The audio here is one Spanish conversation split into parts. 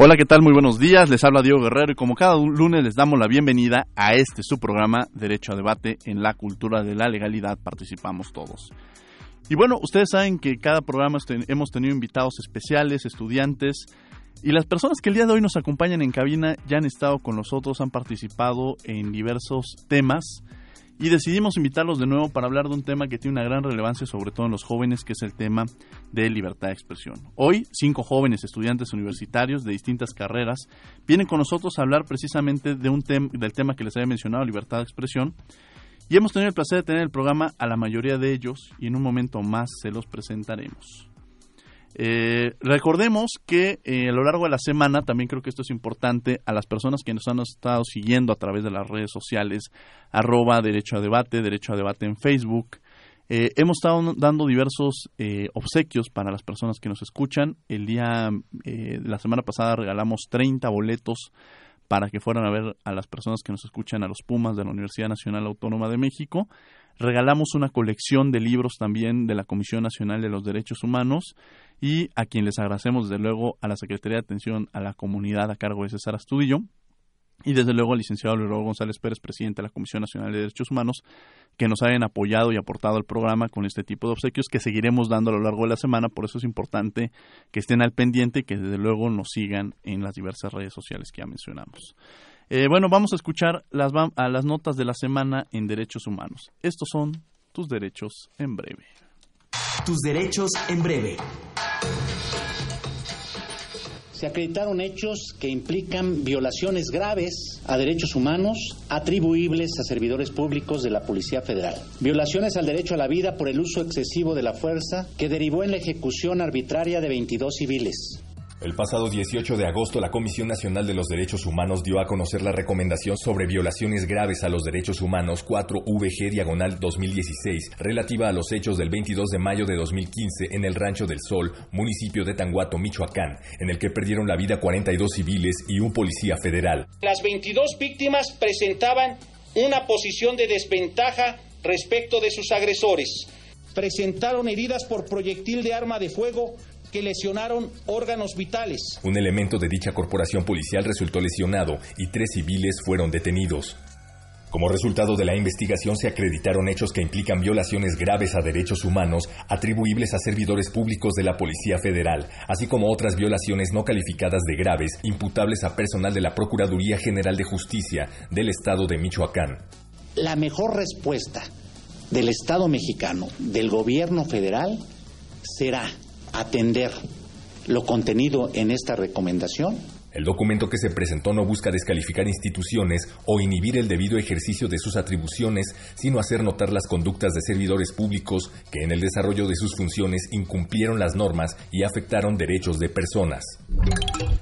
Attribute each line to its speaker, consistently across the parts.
Speaker 1: Hola, ¿qué tal? Muy buenos días. Les habla Diego Guerrero y como cada lunes les damos la bienvenida a este su programa Derecho a Debate en la cultura de la legalidad. Participamos todos. Y bueno, ustedes saben que cada programa hemos tenido invitados especiales, estudiantes, y las personas que el día de hoy nos acompañan en cabina ya han estado con nosotros, han participado en diversos temas y decidimos invitarlos de nuevo para hablar de un tema que tiene una gran relevancia, sobre todo en los jóvenes, que es el tema de libertad de expresión. Hoy, cinco jóvenes estudiantes universitarios de distintas carreras vienen con nosotros a hablar precisamente de un del tema que les había mencionado, libertad de expresión. Y hemos tenido el placer de tener el programa a la mayoría de ellos y en un momento más se los presentaremos. Eh, recordemos que eh, a lo largo de la semana, también creo que esto es importante, a las personas que nos han estado siguiendo a través de las redes sociales, arroba derecho a debate, derecho a debate en Facebook, eh, hemos estado dando diversos obsequios para las personas que nos escuchan. El día, la semana pasada regalamos 30 boletos para que fueran a ver a las personas que nos escuchan a los Pumas de la Universidad Nacional Autónoma de México. Regalamos una colección de libros también de la Comisión Nacional de los Derechos Humanos y a quien les agradecemos desde luego a la Secretaría de Atención a la Comunidad a cargo de César Astudillo y desde luego al licenciado Luis González Pérez, presidente de la Comisión Nacional de Derechos Humanos, que nos hayan apoyado y aportado al programa con este tipo de obsequios que seguiremos dando a lo largo de la semana. Por eso es importante que estén al pendiente y que desde luego nos sigan en las diversas redes sociales que ya mencionamos. Eh, bueno, vamos a escuchar las, a las notas de la semana en derechos humanos. Estos son tus derechos en breve.
Speaker 2: Tus derechos en breve.
Speaker 3: Se acreditaron hechos que implican violaciones graves a derechos humanos atribuibles a servidores públicos de la Policía Federal. Violaciones al derecho a la vida por el uso excesivo de la fuerza que derivó en la ejecución arbitraria de 22 civiles.
Speaker 4: El pasado 18 de agosto, la Comisión Nacional de los Derechos Humanos dio a conocer la recomendación sobre violaciones graves a los derechos humanos 4VG diagonal 2016, relativa a los hechos del 22 de mayo de 2015 en el Rancho del Sol, municipio de Tanguato, Michoacán, en el que perdieron la vida 42 civiles y un policía federal.
Speaker 5: Las 22 víctimas presentaban una posición de desventaja respecto de sus agresores. Presentaron heridas por proyectil de arma de fuego que lesionaron órganos vitales.
Speaker 4: Un elemento de dicha corporación policial resultó lesionado y tres civiles fueron detenidos. Como resultado de la investigación se acreditaron hechos que implican violaciones graves a derechos humanos atribuibles a servidores públicos de la Policía Federal, así como otras violaciones no calificadas de graves imputables a personal de la Procuraduría General de Justicia del Estado de Michoacán.
Speaker 3: La mejor respuesta del Estado mexicano, del gobierno federal, será atender lo contenido en esta recomendación
Speaker 4: el documento que se presentó no busca descalificar instituciones o inhibir el debido ejercicio de sus atribuciones, sino hacer notar las conductas de servidores públicos que en el desarrollo de sus funciones incumplieron las normas y afectaron derechos de personas.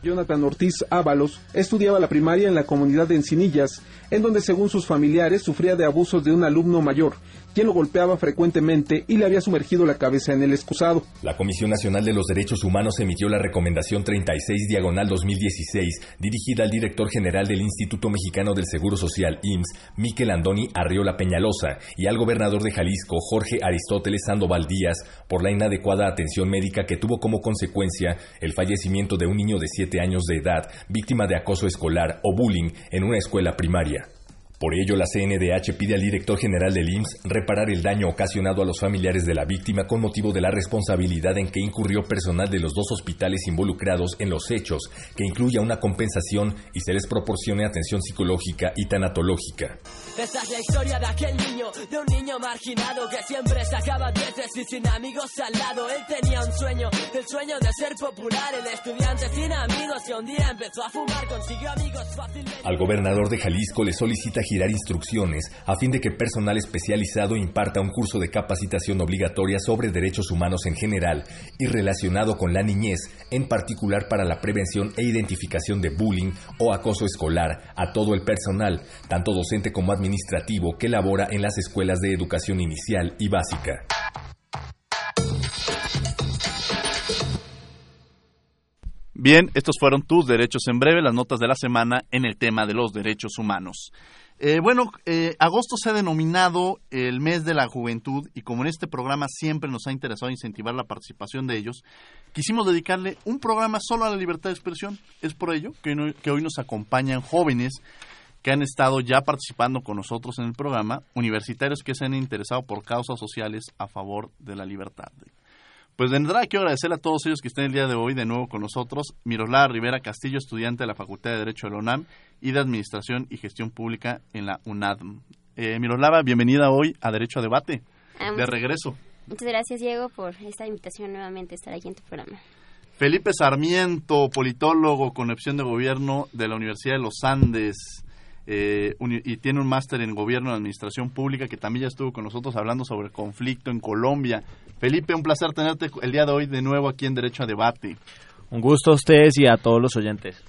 Speaker 6: Jonathan Ortiz Ábalos estudiaba la primaria en la comunidad de Encinillas, en donde según sus familiares sufría de abusos de un alumno mayor, quien lo golpeaba frecuentemente y le había sumergido la cabeza en el excusado.
Speaker 4: La Comisión Nacional de los Derechos Humanos emitió la recomendación 36 diagonal 2017 dirigida al director general del Instituto Mexicano del Seguro Social, IMSS, Miquel Andoni Arriola Peñalosa, y al gobernador de Jalisco, Jorge Aristóteles Sandoval Díaz, por la inadecuada atención médica que tuvo como consecuencia el fallecimiento de un niño de 7 años de edad, víctima de acoso escolar o bullying en una escuela primaria. Por ello, la CNDH pide al director general del IMSS reparar el daño ocasionado a los familiares de la víctima con motivo de la responsabilidad en que incurrió personal de los dos hospitales involucrados en los hechos, que incluya una compensación y se les proporcione atención psicológica y tanatológica.
Speaker 7: Esta es la historia de aquel niño, de un niño marginado que siempre sacaba dieces y sin amigos al lado. Él tenía un sueño, el sueño de ser popular, el estudiante sin amigos que un día empezó a fumar, consiguió amigos fácilmente.
Speaker 4: Al gobernador de Jalisco le solicita girar instrucciones a fin de que personal especializado imparta un curso de capacitación obligatoria sobre derechos humanos en general y relacionado con la niñez, en particular para la prevención e identificación de bullying o acoso escolar a todo el personal, tanto docente como administrativo, que labora en las escuelas de educación inicial y básica.
Speaker 1: Bien, estos fueron tus derechos en breve, las notas de la semana en el tema de los derechos humanos. Eh, bueno, eh, agosto se ha denominado el mes de la juventud y como en este programa siempre nos ha interesado incentivar la participación de ellos, quisimos dedicarle un programa solo a la libertad de expresión. Es por ello que, que hoy nos acompañan jóvenes que han estado ya participando con nosotros en el programa, universitarios que se han interesado por causas sociales a favor de la libertad. Pues de entrada quiero agradecerle a todos ellos que estén el día de hoy de nuevo con nosotros. Miroslava Rivera Castillo, estudiante de la Facultad de Derecho de la UNAM y de Administración y Gestión Pública en la UNADM. Eh, Miroslava, bienvenida hoy a Derecho a Debate.
Speaker 8: Ah,
Speaker 1: de regreso.
Speaker 8: Muchas gracias, Diego, por esta invitación nuevamente a estar aquí en tu programa.
Speaker 1: Felipe Sarmiento, politólogo con opción de gobierno de la Universidad de los Andes. Eh, y tiene un máster en Gobierno y Administración Pública que también ya estuvo con nosotros hablando sobre el conflicto en Colombia. Felipe, un placer tenerte el día de hoy de nuevo aquí en Derecho a Debate.
Speaker 9: Un gusto a ustedes y a todos los oyentes.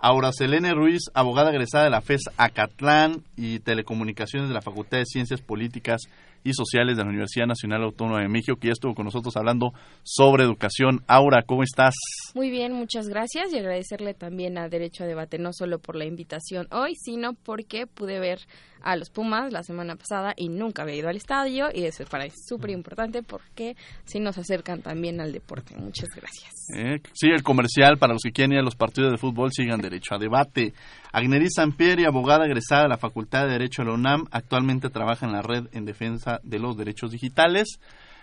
Speaker 1: Aura Selene Ruiz, abogada egresada de la FES Acatlán y Telecomunicaciones de la Facultad de Ciencias Políticas y Sociales de la Universidad Nacional Autónoma de México, que ya estuvo con nosotros hablando sobre educación. Aura, ¿cómo estás?
Speaker 10: Muy bien, muchas gracias y agradecerle también a Derecho a Debate, no solo por la invitación hoy, sino porque pude ver a los Pumas la semana pasada y nunca había ido al estadio y eso para es súper importante porque si nos acercan también al deporte. Muchas gracias.
Speaker 1: Eh, sí, el comercial para los que quieren ir a los partidos de fútbol sigan derecho a debate. Agneris Sampieri, abogada egresada de la Facultad de Derecho de la UNAM, actualmente trabaja en la red en defensa de los derechos digitales.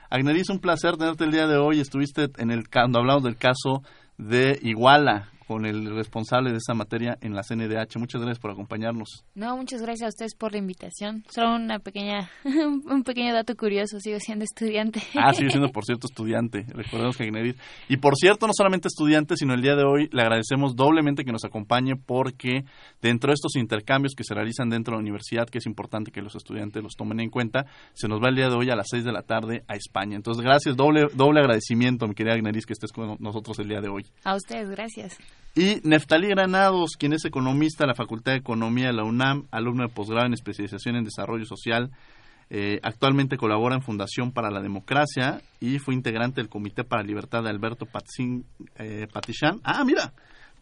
Speaker 1: Agneris, un placer tenerte el día de hoy. Estuviste en el cuando hablamos del caso de Iguala con el responsable de esa materia en la CNDH. Muchas gracias por acompañarnos.
Speaker 11: No, muchas gracias a ustedes por la invitación. Solo una pequeña, un pequeño dato curioso, sigo siendo estudiante.
Speaker 1: Ah, sigue siendo, por cierto, estudiante. Recordemos que Agneris. Y por cierto, no solamente estudiante, sino el día de hoy le agradecemos doblemente que nos acompañe porque dentro de estos intercambios que se realizan dentro de la universidad, que es importante que los estudiantes los tomen en cuenta, se nos va el día de hoy a las 6 de la tarde a España. Entonces, gracias, doble, doble agradecimiento, mi querida Agneris, que estés con nosotros el día de hoy.
Speaker 11: A ustedes, gracias.
Speaker 1: Y Neftalí Granados, quien es economista de la Facultad de Economía de la UNAM, alumno de posgrado en especialización en desarrollo social, eh, actualmente colabora en Fundación para la Democracia y fue integrante del Comité para la Libertad de Alberto Patzin, eh. Ah, mira,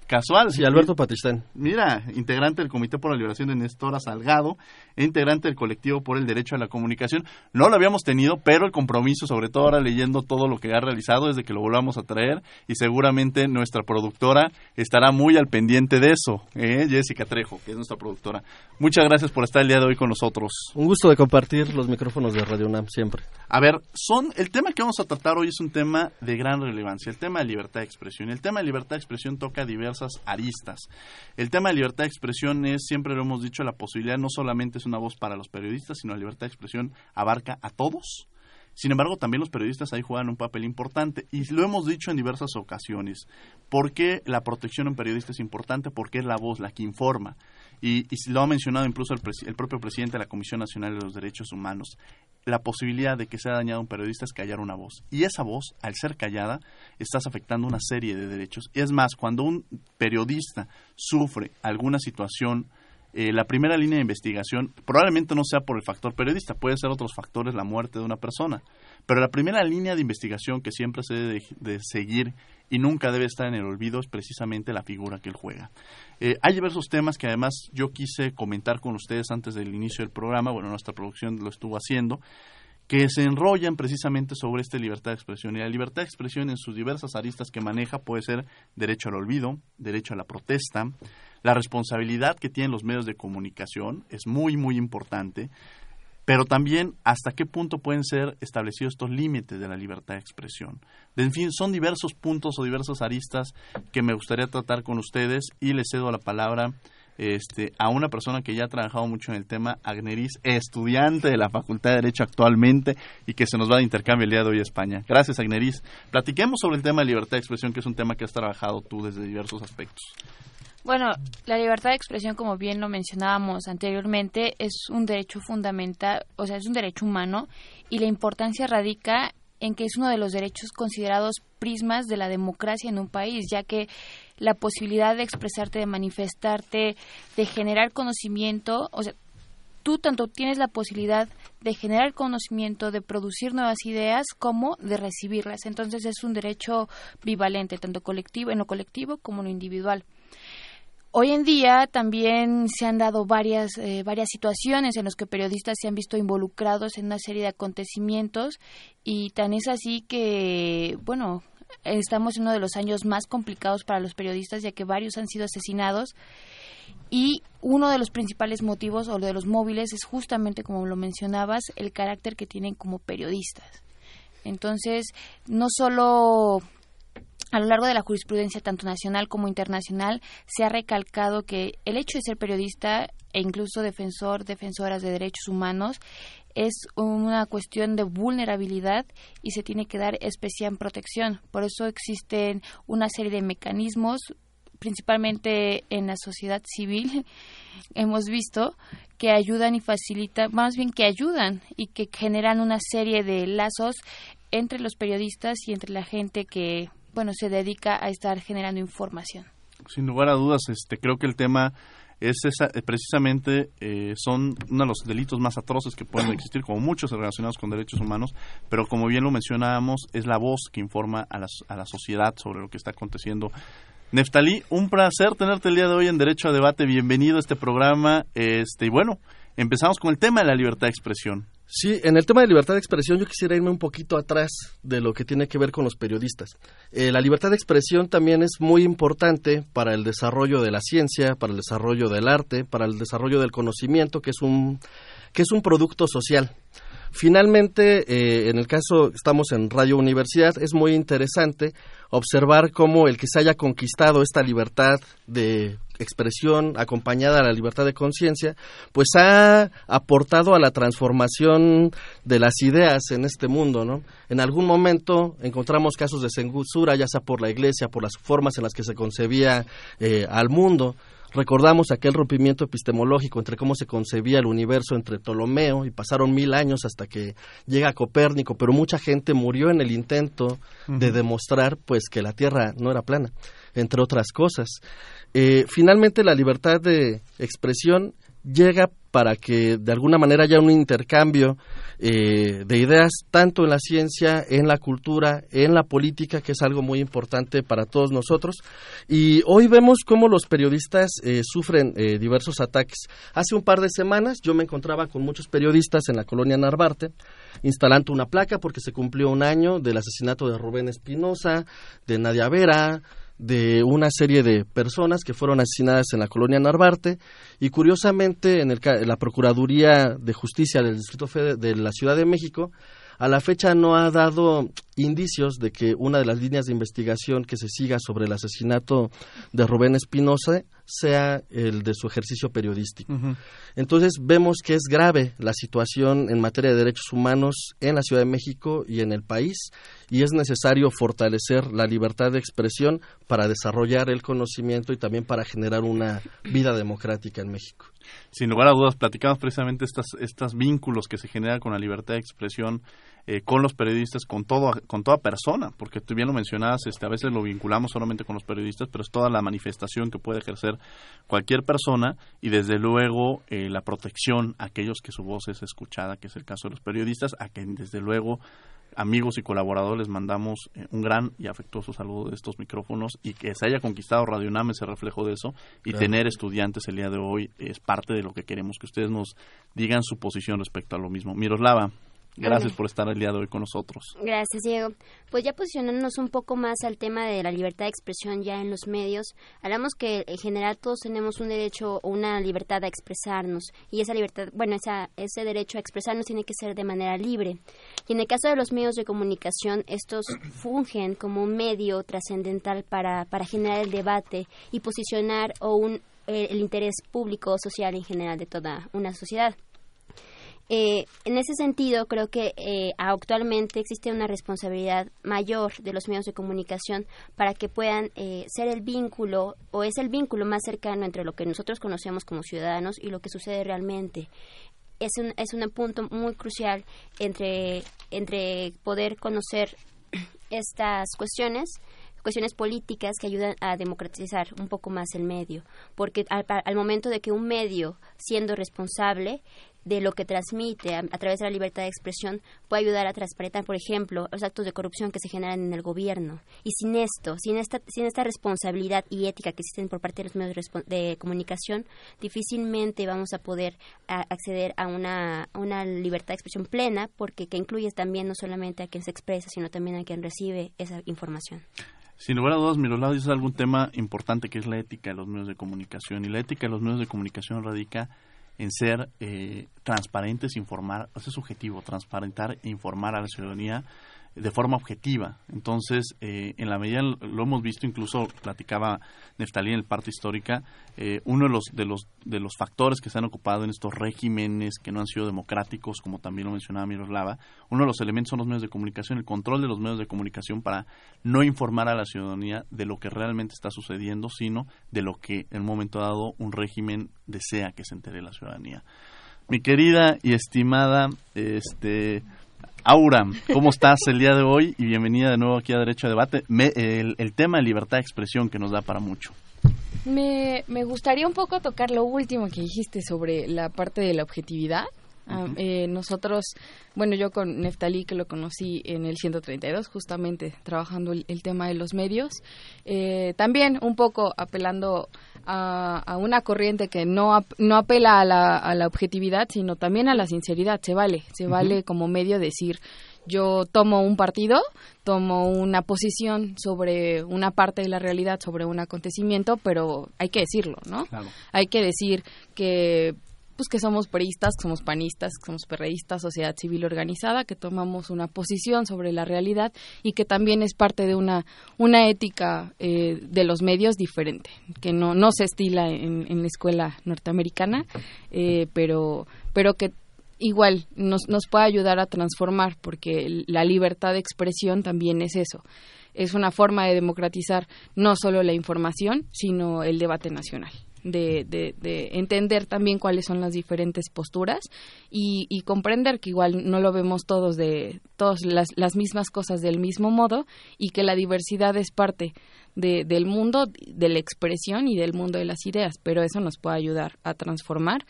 Speaker 1: casual.
Speaker 12: Sí, Alberto Patistán.
Speaker 1: Mira, integrante del Comité por la Liberación de Nestora Salgado e integrante del colectivo por el Derecho a la Comunicación. No lo habíamos tenido, pero el compromiso, sobre todo ahora leyendo todo lo que ha realizado, es de que lo volvamos a traer y seguramente nuestra productora estará muy al pendiente de eso, ¿eh? Jessica Trejo, que es nuestra productora. Muchas gracias por estar el día de hoy con nosotros.
Speaker 12: Un gusto de compartir los micrófonos de Radio UNAM siempre.
Speaker 1: A ver, son el tema que vamos a tratar hoy es un tema de gran relevancia, el tema de libertad de expresión. El tema de libertad de expresión toca aristas. El tema de libertad de expresión es, siempre lo hemos dicho, la posibilidad no solamente es una voz para los periodistas, sino la libertad de expresión abarca a todos. Sin embargo, también los periodistas ahí juegan un papel importante y lo hemos dicho en diversas ocasiones. ¿Por qué la protección en periodistas es importante? Porque es la voz la que informa. Y, y lo ha mencionado incluso el, el, propio presidente de la Comisión Nacional de los Derechos Humanos. La posibilidad de que sea dañado un periodista es callar una voz. Y esa voz, al ser callada, estás afectando una serie de derechos. Y es más, cuando un periodista sufre alguna situación, eh, la primera línea de investigación probablemente no sea por el factor periodista, puede ser otros factores, la muerte de una persona. Pero la primera línea de investigación que siempre se debe de, de seguir y nunca debe estar en el olvido es precisamente la figura que él juega. Eh, hay diversos temas que además yo quise comentar con ustedes antes del inicio del programa, bueno, nuestra producción lo estuvo haciendo, que se enrollan precisamente sobre esta libertad de expresión. Y la libertad de expresión en sus diversas aristas que maneja puede ser derecho al olvido, derecho a la protesta, la responsabilidad que tienen los medios de comunicación es muy, muy importante, pero también hasta qué punto pueden ser establecidos estos límites de la libertad de expresión. En fin, son diversos puntos o diversas aristas que me gustaría tratar con ustedes y les cedo la palabra este, a una persona que ya ha trabajado mucho en el tema, Agneris, estudiante de la Facultad de Derecho actualmente y que se nos va de intercambio el día de hoy a España. Gracias, Agneris. Platiquemos sobre el tema de libertad de expresión, que es un tema que has trabajado tú desde diversos aspectos.
Speaker 11: Bueno, la libertad de expresión, como bien lo mencionábamos anteriormente, es un derecho fundamental, o sea, es un derecho humano y la importancia radica en que es uno de los derechos considerados prismas de la democracia en un país, ya que la posibilidad de expresarte, de manifestarte, de generar conocimiento, o sea, tú tanto tienes la posibilidad de generar conocimiento, de producir nuevas ideas, como de recibirlas. Entonces es un derecho bivalente, tanto colectivo, en lo colectivo como en lo individual. Hoy en día también se han dado varias, eh, varias situaciones en las que periodistas se han visto involucrados en una serie de acontecimientos y tan es así que, bueno, estamos en uno de los años más complicados para los periodistas ya que varios han sido asesinados y uno de los principales motivos o de los móviles es justamente, como lo mencionabas, el carácter que tienen como periodistas. Entonces, no solo a lo largo de la jurisprudencia, tanto nacional como internacional, se ha recalcado que el hecho de ser periodista e incluso defensor, defensoras de derechos humanos, es una cuestión de vulnerabilidad y se tiene que dar especial protección. Por eso existen una serie de mecanismos principalmente en la sociedad civil, hemos visto que ayudan y facilitan, más bien que ayudan y que generan una serie de lazos entre los periodistas y entre la gente que, bueno, se dedica a estar generando información.
Speaker 1: Sin lugar a dudas, este, creo que el tema es eh, precisamente eh, son uno de los delitos más atroces que pueden existir, como muchos relacionados con derechos humanos, pero como bien lo mencionábamos, es la voz que informa a la, a la sociedad sobre lo que está aconteciendo Neftalí, un placer tenerte el día de hoy en Derecho a Debate. Bienvenido a este programa. Este, y bueno, empezamos con el tema de la libertad de expresión.
Speaker 12: Sí, en el tema de libertad de expresión yo quisiera irme un poquito atrás de lo que tiene que ver con los periodistas. Eh, la libertad de expresión también es muy importante para el desarrollo de la ciencia, para el desarrollo del arte, para el desarrollo del conocimiento, que es un, que es un producto social. Finalmente, eh, en el caso, estamos en Radio Universidad, es muy interesante observar cómo el que se haya conquistado esta libertad de expresión acompañada a la libertad de conciencia, pues ha aportado a la transformación de las ideas en este mundo, ¿no? En algún momento encontramos casos de censura, ya sea por la Iglesia, por las formas en las que se concebía eh, al mundo, Recordamos aquel rompimiento epistemológico entre cómo se concebía el universo entre Ptolomeo y pasaron mil años hasta que llega Copérnico, pero mucha gente murió en el intento de demostrar pues que la Tierra no era plana, entre otras cosas. Eh, finalmente la libertad de expresión llega para que de alguna manera haya un intercambio eh, de ideas tanto en la ciencia, en la cultura, en la política, que es algo muy importante para todos nosotros. Y hoy vemos cómo los periodistas eh, sufren eh, diversos ataques. Hace un par de semanas yo me encontraba con muchos periodistas en la colonia Narvarte instalando una placa porque se cumplió un año del asesinato de Rubén Espinosa, de Nadia Vera, de una serie de personas que fueron asesinadas en la colonia Narvarte y curiosamente en, el, la Procuraduría de Justicia del Distrito Federal de la Ciudad de México a la fecha no ha dado indicios de que una de las líneas de investigación que se siga sobre el asesinato de Rubén Espinosa sea el de su ejercicio periodístico. Entonces vemos que es grave la situación en materia de derechos humanos en la Ciudad de México y en el país y es necesario fortalecer la libertad de expresión para desarrollar el conocimiento y también para generar una vida democrática en México.
Speaker 1: Sin lugar a dudas, platicamos precisamente estas, estos vínculos que se generan con la libertad de expresión eh, con los periodistas, con todo, con toda persona, porque tú bien lo mencionabas, este, a veces lo vinculamos solamente con los periodistas, pero es toda la manifestación que puede ejercer cualquier persona y desde luego eh, la protección a aquellos que su voz es escuchada, que es el caso de los periodistas, a quien desde luego amigos y colaboradores les mandamos eh, un gran y afectuoso saludo de estos micrófonos y que se haya conquistado Radio UNAM ese reflejo de eso y tener estudiantes el día de hoy es parte de lo que queremos que ustedes nos digan su posición respecto a lo mismo. Miroslava, Gracias por estar el día de hoy con nosotros.
Speaker 8: Gracias, Diego. Pues ya posicionándonos un poco más al tema de la libertad de expresión ya en los medios, hablamos que en general todos tenemos un derecho o una libertad a expresarnos y esa libertad, bueno, esa, ese derecho a expresarnos tiene que ser de manera libre. Y en el caso de los medios de comunicación, estos fungen como un medio trascendental para, para generar el debate y posicionar o un, el interés público o social en general de toda una sociedad. Eh, en ese sentido, creo que eh, actualmente existe una responsabilidad mayor de los medios de comunicación para que puedan eh, ser el vínculo o es el vínculo más cercano entre lo que nosotros conocemos como ciudadanos y lo que sucede realmente. Es un, es un punto muy crucial entre, entre poder conocer estas cuestiones cuestiones políticas que ayudan a democratizar un poco más el medio, porque al, al momento de que un medio, siendo responsable, de lo que transmite a, través de la libertad de expresión puede ayudar a transparentar, por ejemplo, los actos de corrupción que se generan en el gobierno. Y sin esto, sin esta, sin esta responsabilidad y ética que existen por parte de los medios de, comunicación, difícilmente vamos a poder acceder a una, una libertad de expresión plena, porque que incluye también no solamente a quien se expresa, sino también a quien recibe esa información.
Speaker 1: Sin lugar a dudas, Mirolado dice algún tema importante que es la ética de los medios de comunicación. Y la ética de los medios de comunicación radica en ser eh, transparentes, informar, ese es objetivo, transparentar e informar a la ciudadanía de forma objetiva. Entonces, eh, en la medida, lo hemos visto, incluso platicaba Neftalí en el parte histórica, eh, uno de los, de, los, de los factores que se han ocupado en estos regímenes que no han sido democráticos, como también lo mencionaba Miroslava, uno de los elementos son los medios de comunicación, el control de los medios de comunicación para no informar a la ciudadanía de lo que realmente está sucediendo, sino de lo que en un momento dado un régimen desea que se entere la ciudadanía. Mi querida y estimada este, Aura, ¿cómo estás el día de hoy? Y bienvenida de nuevo aquí a Derecho a Debate. el, tema de libertad de expresión que nos da para mucho.
Speaker 10: Me, me gustaría un poco tocar lo último que dijiste sobre la parte de la objetividad. Ah, eh, nosotros, bueno, yo con Neftalí, que lo conocí en el 132, justamente trabajando el, tema de los medios, eh, también un poco apelando a, una corriente que no, no apela a la, a la objetividad, sino también a la sinceridad. Se vale, se vale como medio decir, yo tomo un partido, tomo una posición sobre una parte de la realidad, sobre un acontecimiento, pero hay que decirlo, ¿no? Hay que decir que pues que somos periodistas, que somos panistas, que somos perreístas, sociedad civil organizada, que tomamos una posición sobre la realidad y que también es parte de una, una ética eh, de los medios diferente, que no, no se estila en, en la escuela norteamericana, eh, pero, pero que igual nos, nos puede ayudar a transformar, porque la libertad de expresión también es eso. Es una forma de democratizar no solo la información, sino el debate nacional de, de, entender también cuáles son las diferentes posturas y, comprender que igual no lo vemos todos de todas las, mismas cosas del mismo modo y que la diversidad es parte de, del mundo de la expresión y del mundo de las ideas, pero eso nos puede ayudar a transformar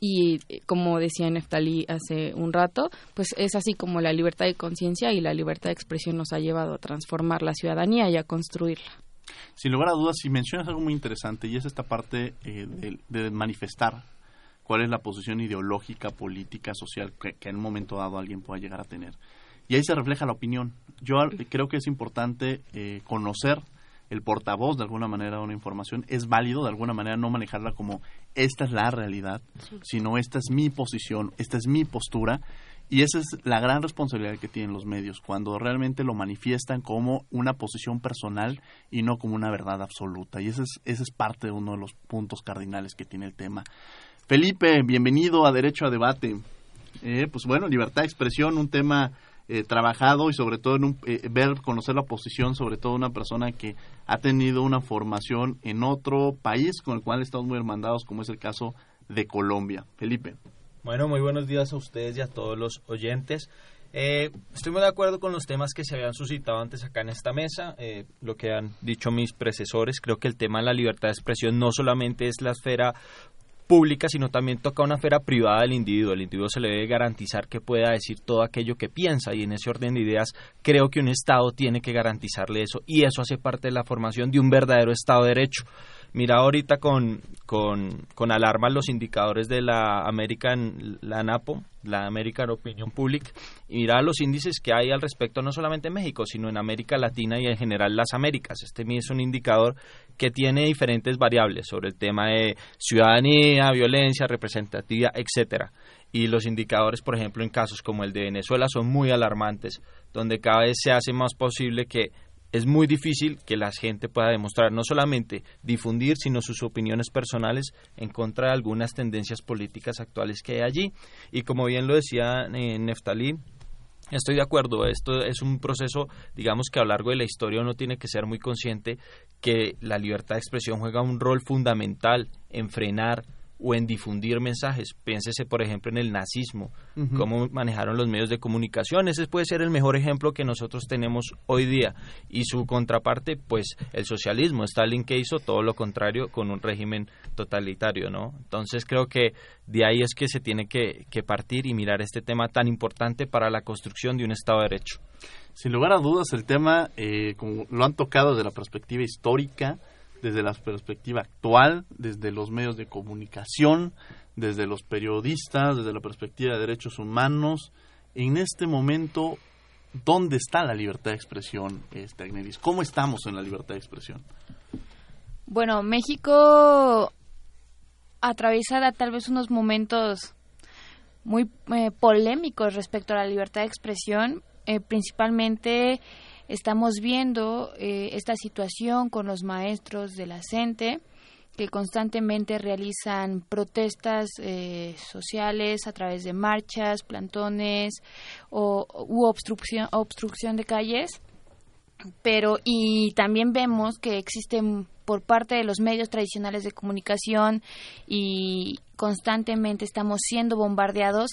Speaker 10: y como decía Neftalí hace un rato, pues es así como la libertad de conciencia y la libertad de expresión nos ha llevado a transformar la ciudadanía y a construirla.
Speaker 1: Sin lugar a dudas, si mencionas algo muy interesante y es esta parte eh, de, manifestar cuál es la posición ideológica, política, social que, en un momento dado alguien pueda llegar a tener. Y ahí se refleja la opinión. Yo creo que es importante eh, conocer el portavoz de alguna manera de una información. Es válido de alguna manera no manejarla como esta es la realidad, sino esta es mi posición, esta es mi postura y esa es la gran responsabilidad que tienen los medios, cuando realmente lo manifiestan como una posición personal y no como una verdad absoluta. Y ese es, ese es parte de uno de los puntos cardinales que tiene el tema. Felipe, bienvenido a Derecho a Debate. Eh, pues bueno, libertad de expresión, un tema eh, trabajado y sobre todo en un, eh, ver, conocer la posición, sobre todo una persona que ha tenido una formación en otro país con el cual estamos muy hermandados, como es el caso de Colombia. Felipe.
Speaker 13: Bueno, muy buenos días a ustedes y a todos los oyentes. Eh, estoy muy de acuerdo con los temas que se habían suscitado antes acá en esta mesa, eh, lo que han dicho mis predecesores. Creo que el tema de la libertad de expresión no solamente es la esfera pública, sino también toca una esfera privada del individuo. El individuo se le debe garantizar que pueda decir todo aquello que piensa y en ese orden de ideas creo que un Estado tiene que garantizarle eso y eso hace parte de la formación de un verdadero Estado de Derecho. Mira ahorita con, con, con alarma los indicadores de la American, la ANAPO, la American Opinion Public, y mira los índices que hay al respecto no solamente en México, sino en América Latina y en general las Américas. Este es un indicador que tiene diferentes variables sobre el tema de ciudadanía, violencia, representativa, etcétera. Y los indicadores, por ejemplo, en casos como el de Venezuela son muy alarmantes, donde cada vez se hace más posible que es muy difícil que la gente pueda demostrar, no solamente difundir, sino sus opiniones personales en contra de algunas tendencias políticas actuales que hay allí. Y como bien lo decía eh, Neftalí, Estoy de acuerdo, esto es un proceso, digamos que a lo largo de la historia uno tiene que ser muy consciente que la libertad de expresión juega un rol fundamental en frenar o en difundir mensajes. Piénsese, por ejemplo, en el nazismo, cómo manejaron los medios de comunicación. Ese puede ser el mejor ejemplo que nosotros tenemos hoy día. Y su contraparte, pues el socialismo. Stalin que hizo todo lo contrario con un régimen totalitario, ¿no? Entonces creo que de ahí es que se tiene que, partir y mirar este tema tan importante para la construcción de un Estado de Derecho.
Speaker 1: Sin lugar a dudas, el tema, eh, como lo han tocado desde la perspectiva histórica, desde la perspectiva actual, desde los medios de comunicación, desde los periodistas, desde la perspectiva de derechos humanos. En este momento, ¿dónde está la libertad de expresión, este, Agnelis? ¿Cómo estamos en la libertad de expresión?
Speaker 11: Bueno, México atraviesa tal vez unos momentos muy eh, polémicos respecto a la libertad de expresión, eh, principalmente Estamos viendo eh, esta situación con los maestros de la CENTE que constantemente realizan protestas eh, sociales a través de marchas, plantones o, u obstrucción, obstrucción de calles. Pero y también vemos que existen por parte de los medios tradicionales de comunicación y constantemente estamos siendo bombardeados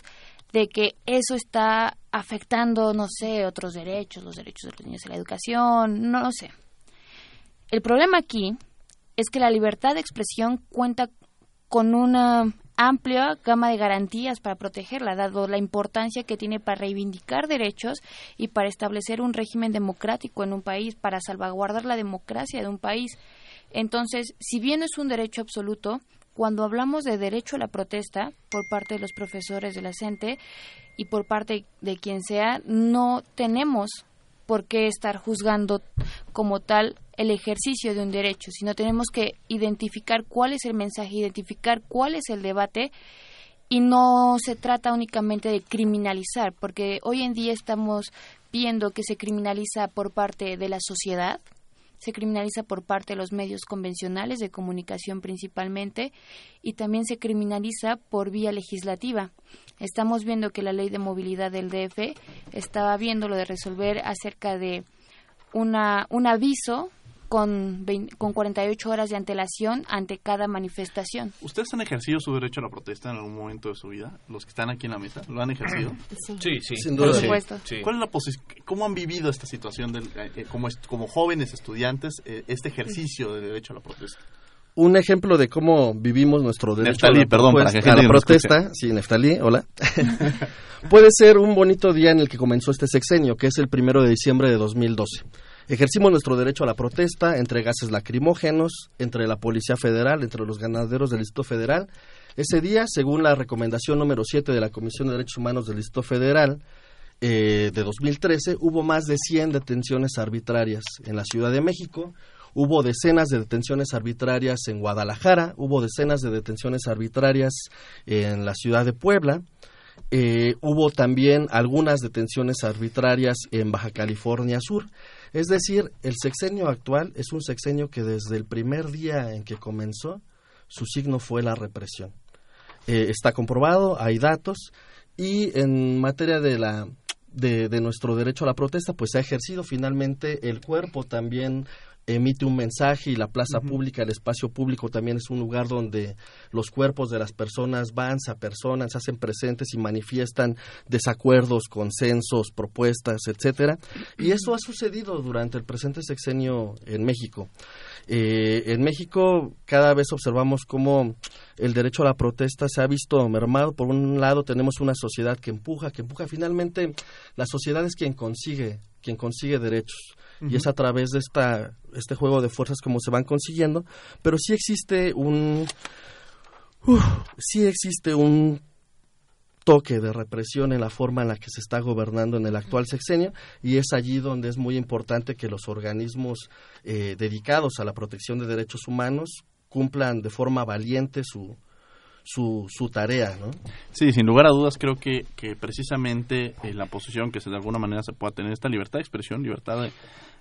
Speaker 11: de que eso está afectando, no sé, otros derechos, los derechos de los niños a la educación, no, lo sé. El problema aquí es que la libertad de expresión cuenta con una amplia gama de garantías para protegerla, dado la importancia que tiene para reivindicar derechos y para establecer un régimen democrático en un país, para salvaguardar la democracia de un país. Entonces, si bien es un derecho absoluto, cuando hablamos de derecho a la protesta por parte de los profesores de la CENTE y por parte de quien sea, no tenemos por qué estar juzgando como tal el ejercicio de un derecho, sino tenemos que identificar cuál es el mensaje, identificar cuál es el debate y no se trata únicamente de criminalizar, porque hoy en día estamos viendo que se criminaliza por parte de la sociedad, se criminaliza por parte de los medios convencionales de comunicación principalmente y también se criminaliza por vía legislativa. Estamos viendo que la ley de movilidad del DF estaba viendo lo de resolver acerca de una, un aviso con, con 48 horas de antelación ante cada manifestación.
Speaker 1: ¿Ustedes han ejercido su derecho a la protesta en algún momento de su vida? ¿Los que están aquí en la mesa lo han ejercido?
Speaker 13: Sí, sí.
Speaker 11: Sin duda. Por supuesto.
Speaker 1: ¿Cuál es la ¿Cómo han vivido esta situación del, eh, eh, como, como jóvenes estudiantes, eh, este ejercicio del derecho a la protesta?
Speaker 12: un ejemplo de cómo vivimos nuestro derecho
Speaker 1: a la, perdón, para que a
Speaker 12: la protesta, sí, Neftalí, hola, puede ser un bonito día en el que comenzó este sexenio, que es el primero de diciembre de 2012. Ejercimos nuestro derecho a la protesta entre gases lacrimógenos, entre la Policía Federal, entre los ganaderos del Distrito Federal. Ese día, según la recomendación número 7 de la Comisión de Derechos Humanos del Distrito Federal eh, de 2013, hubo más de 100 detenciones arbitrarias en la Ciudad de México. Hubo decenas de detenciones arbitrarias en Guadalajara, hubo decenas de detenciones arbitrarias en la ciudad de Puebla. Eh, hubo también algunas detenciones arbitrarias en Baja California Sur. Es decir, el sexenio actual es un sexenio que desde el primer día en que comenzó, su signo fue la represión. Eh, está comprobado, hay datos, y en materia de la de, de, nuestro derecho a la protesta, pues se ha ejercido finalmente el cuerpo también emite un mensaje y la plaza pública, el espacio público también es un lugar donde los cuerpos de las personas van, se apersonan, se hacen presentes y manifiestan desacuerdos, consensos, propuestas, etcétera. Y eso ha sucedido durante el presente sexenio en México. Eh, en México cada vez observamos cómo el derecho a la protesta se ha visto mermado. Por un lado tenemos una sociedad que empuja, que empuja. Finalmente la sociedad es quien consigue, quien consigue derechos. Y es a través de esta, este juego de fuerzas como se van consiguiendo, pero sí existe un, sí existe un toque de represión en la forma en la que se está gobernando en el actual sexenio. Y es allí donde es muy importante que los organismos eh, dedicados a la protección de derechos humanos cumplan de forma valiente su, su, su tarea, ¿no?
Speaker 1: Sí, sin lugar a dudas creo que, que precisamente eh, la posición que se, de alguna manera se pueda tener esta libertad de expresión, libertad de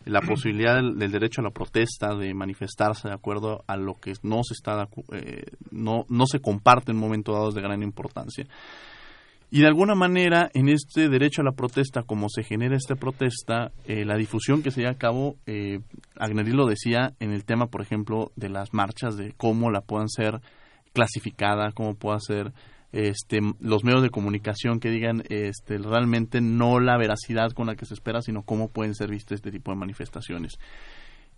Speaker 1: la posibilidad del, del derecho a la protesta, de manifestarse de acuerdo a lo que no se está eh, no, no se comparte en un momento dado es de gran importancia. Y de alguna manera, en este derecho a la protesta, como se genera esta protesta, eh, la difusión que se lleva a cabo, eh, Agnelli lo decía en el tema, por ejemplo, de las marchas, de cómo la puedan ser clasificada, cómo pueda ser este, los medios de comunicación que digan este, realmente no la veracidad con la que se espera, sino cómo pueden ser vistas este tipo de manifestaciones.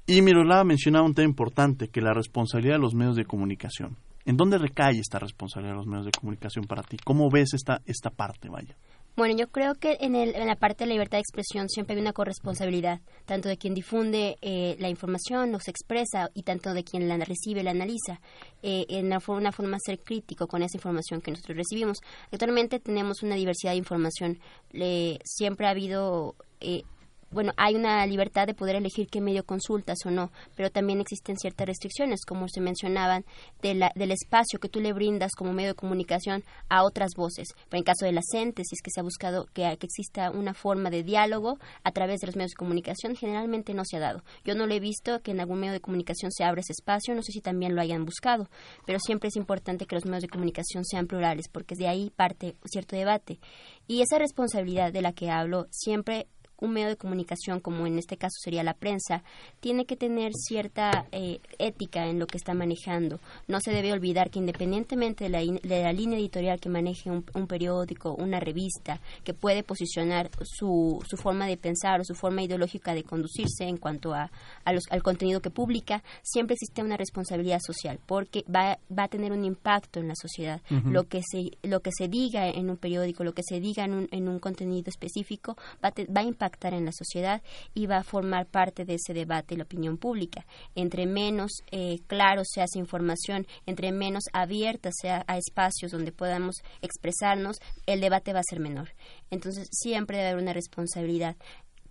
Speaker 1: Y Miroslava mencionaba un tema importante, que la responsabilidad de los medios de comunicación. ¿En dónde recae esta responsabilidad de los medios de comunicación para ti? ¿Cómo ves esta, esta parte, vaya?
Speaker 8: Bueno, yo creo que en, el, en la parte de la libertad de expresión siempre hay una corresponsabilidad, tanto de quien difunde eh, la información se expresa y tanto de quien la recibe, la analiza, eh, en una, una forma de ser crítico con esa información que nosotros recibimos. Actualmente tenemos una diversidad de información. Le, siempre ha habido eh, bueno, hay una libertad de poder elegir qué medio consultas o no, pero también existen ciertas restricciones, como se mencionaban, de la, del espacio que tú le brindas como medio de comunicación a otras voces. Pero en caso de la CENTE, si es que se ha buscado que, que, exista una forma de diálogo a través de los medios de comunicación, generalmente no se ha dado. Yo no lo he visto que en algún medio de comunicación se abra ese espacio, no sé si también lo hayan buscado, pero siempre es importante que los medios de comunicación sean plurales, porque de ahí parte cierto debate. Y esa responsabilidad de la que hablo siempre un medio de comunicación, como en este caso sería la prensa, tiene que tener cierta eh, ética en lo que está manejando. No se debe olvidar que independientemente de la, de la línea editorial que maneje un, un, periódico, una revista, que puede posicionar su, su forma de pensar o su forma ideológica de conducirse en cuanto a, a los, al contenido que publica, siempre existe una responsabilidad social, porque va, va a tener un impacto en la sociedad. Uh -huh. Lo que se lo que se diga en un periódico, lo que se diga en un, en un contenido específico, va, te, va a impactar en la sociedad y va a formar parte de ese debate la opinión pública. Entre menos eh, claro sea esa información, entre menos abierta sea a espacios donde podamos expresarnos, el debate va a ser menor. Entonces, siempre debe haber una responsabilidad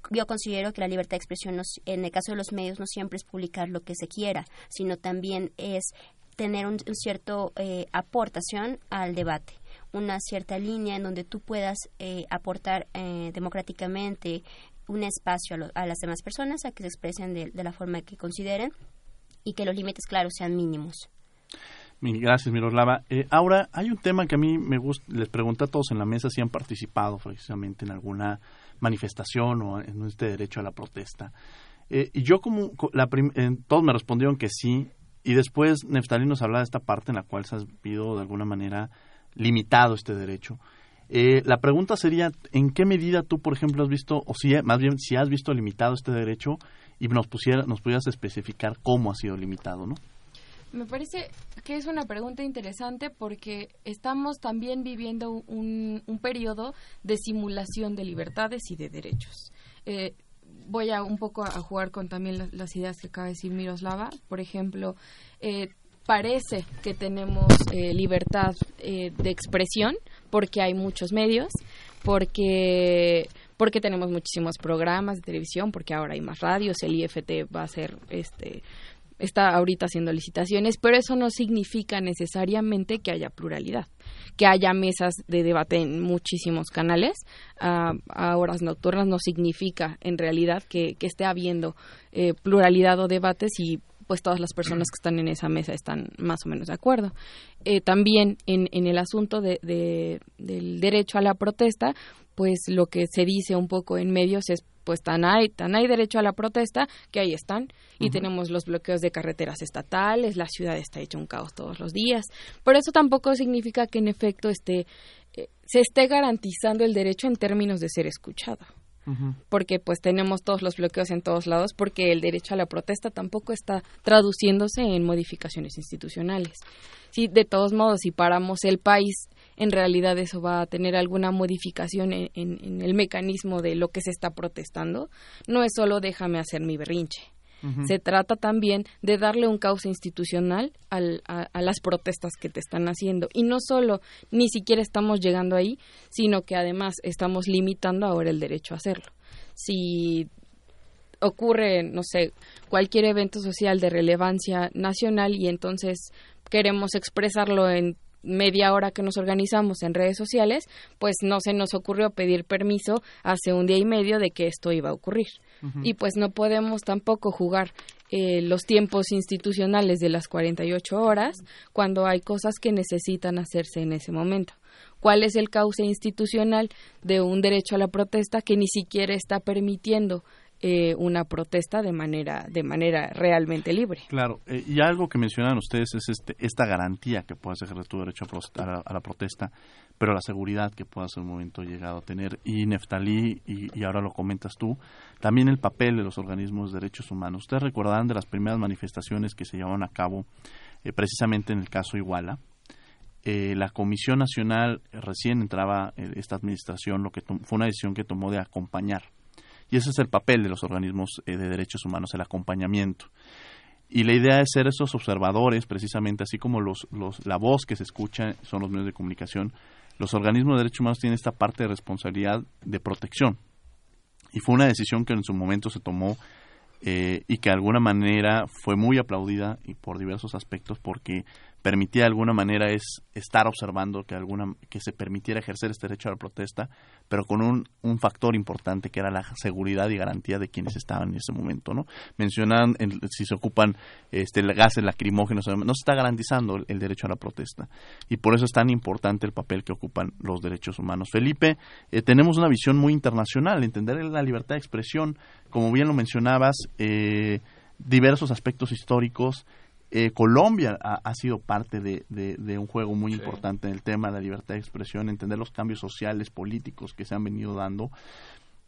Speaker 8: yo considero que la libertad de expresión, en el caso de los medios, no siempre es publicar lo que se quiera, sino también es tener un, un cierto eh, aportación al debate una cierta línea en donde tú puedas eh, aportar eh, democráticamente un espacio a, lo, a, las demás personas a que se expresen de, la forma que consideren y que los límites, claro, sean mínimos.
Speaker 1: Gracias, Miroslava. Eh, ahora, hay un tema que a mí me gusta, les pregunto a todos en la mesa si han participado precisamente en alguna manifestación o en este derecho a la protesta. Eh, y yo como, la todos me respondieron que sí, y después Neftalí nos hablaba de esta parte en la cual se ha visto de alguna manera limitado este derecho. Eh, la pregunta sería, ¿en qué medida tú, por ejemplo, has visto, o si, más bien, si has visto limitado este derecho y nos, pusiera, nos pudieras especificar cómo ha sido limitado, ¿no?
Speaker 10: Me parece que es una pregunta interesante porque estamos también viviendo un, un periodo de simulación de libertades y de derechos. Eh, voy a un poco a jugar con también las, ideas que acaba de decir Miroslava. Por ejemplo, eh, parece que tenemos eh, libertad eh, de expresión porque hay muchos medios, porque porque tenemos muchísimos programas de televisión, porque ahora hay más radios, el IFT va a ser este está ahorita haciendo licitaciones, pero eso no significa necesariamente que haya pluralidad, que haya mesas de debate en muchísimos canales. Uh, a horas nocturnas no significa en realidad que, que esté habiendo eh, pluralidad o debates y pues todas las personas que están en esa mesa están más o menos de acuerdo. Eh, también en, en, el asunto de, de, del derecho a la protesta, pues lo que se dice un poco en medios es pues tan hay, tan hay derecho a la protesta que ahí están y uh -huh. tenemos los bloqueos de carreteras estatales, la ciudad está hecha un caos todos los días, pero eso tampoco significa que en efecto esté, eh, se esté garantizando el derecho en términos de ser escuchado porque pues tenemos todos los bloqueos en todos lados porque el derecho a la protesta tampoco está traduciéndose en modificaciones institucionales. Sí, de todos modos, si paramos el país, en realidad eso va a tener alguna modificación en, en, en el mecanismo de lo que se está protestando. No es solo déjame hacer mi berrinche. Se trata también de darle un cauce institucional al, a, a, las protestas que te están haciendo. Y no solo, ni siquiera estamos llegando ahí, sino que además estamos limitando ahora el derecho a hacerlo. Si ocurre, no sé, cualquier evento social de relevancia nacional y entonces queremos expresarlo en media hora que nos organizamos en redes sociales, pues no se nos ocurrió pedir permiso hace un día y medio de que esto iba a ocurrir. Y pues no podemos tampoco jugar eh, los tiempos institucionales de las 48 horas cuando hay cosas que necesitan hacerse en ese momento. ¿Cuál es el cauce institucional de un derecho a la protesta que ni siquiera está permitiendo eh, una protesta de manera de manera realmente libre.
Speaker 1: Claro, eh, y algo que mencionan ustedes es este, esta garantía que puedas ejercer tu derecho a, la, protesta, pero la seguridad que puedas en un momento llegado a tener. Y Neftalí, y, ahora lo comentas tú, también el papel de los organismos de derechos humanos. Ustedes recordarán de las primeras manifestaciones que se llevaron a cabo eh, precisamente en el caso Iguala, la Comisión Nacional recién entraba esta administración, lo que fue una decisión que tomó de acompañar y ese es el papel de los organismos eh, de derechos humanos, el acompañamiento. Y la idea es ser esos observadores, precisamente así como los, los, la voz que se escucha son los medios de comunicación, los organismos de derechos humanos tienen esta parte de responsabilidad de protección. Y fue una decisión que en su momento se tomó eh, y que de alguna manera fue muy aplaudida y por diversos aspectos porque permitía de alguna manera es estar observando que alguna que se permitiera ejercer este derecho a la protesta, pero con un, un factor importante que era la seguridad y garantía de quienes estaban en ese momento, ¿no? Mencionan si se ocupan este gases lacrimógenos, no se está garantizando el, derecho a la protesta y por eso es tan importante el papel que ocupan los derechos humanos. Felipe, eh, tenemos una visión muy internacional, entender la libertad de expresión, como bien lo mencionabas, eh, diversos aspectos históricos eh, Colombia ha, sido parte de, un juego muy importante en el tema de la libertad de expresión, entender los cambios sociales, políticos que se han venido dando.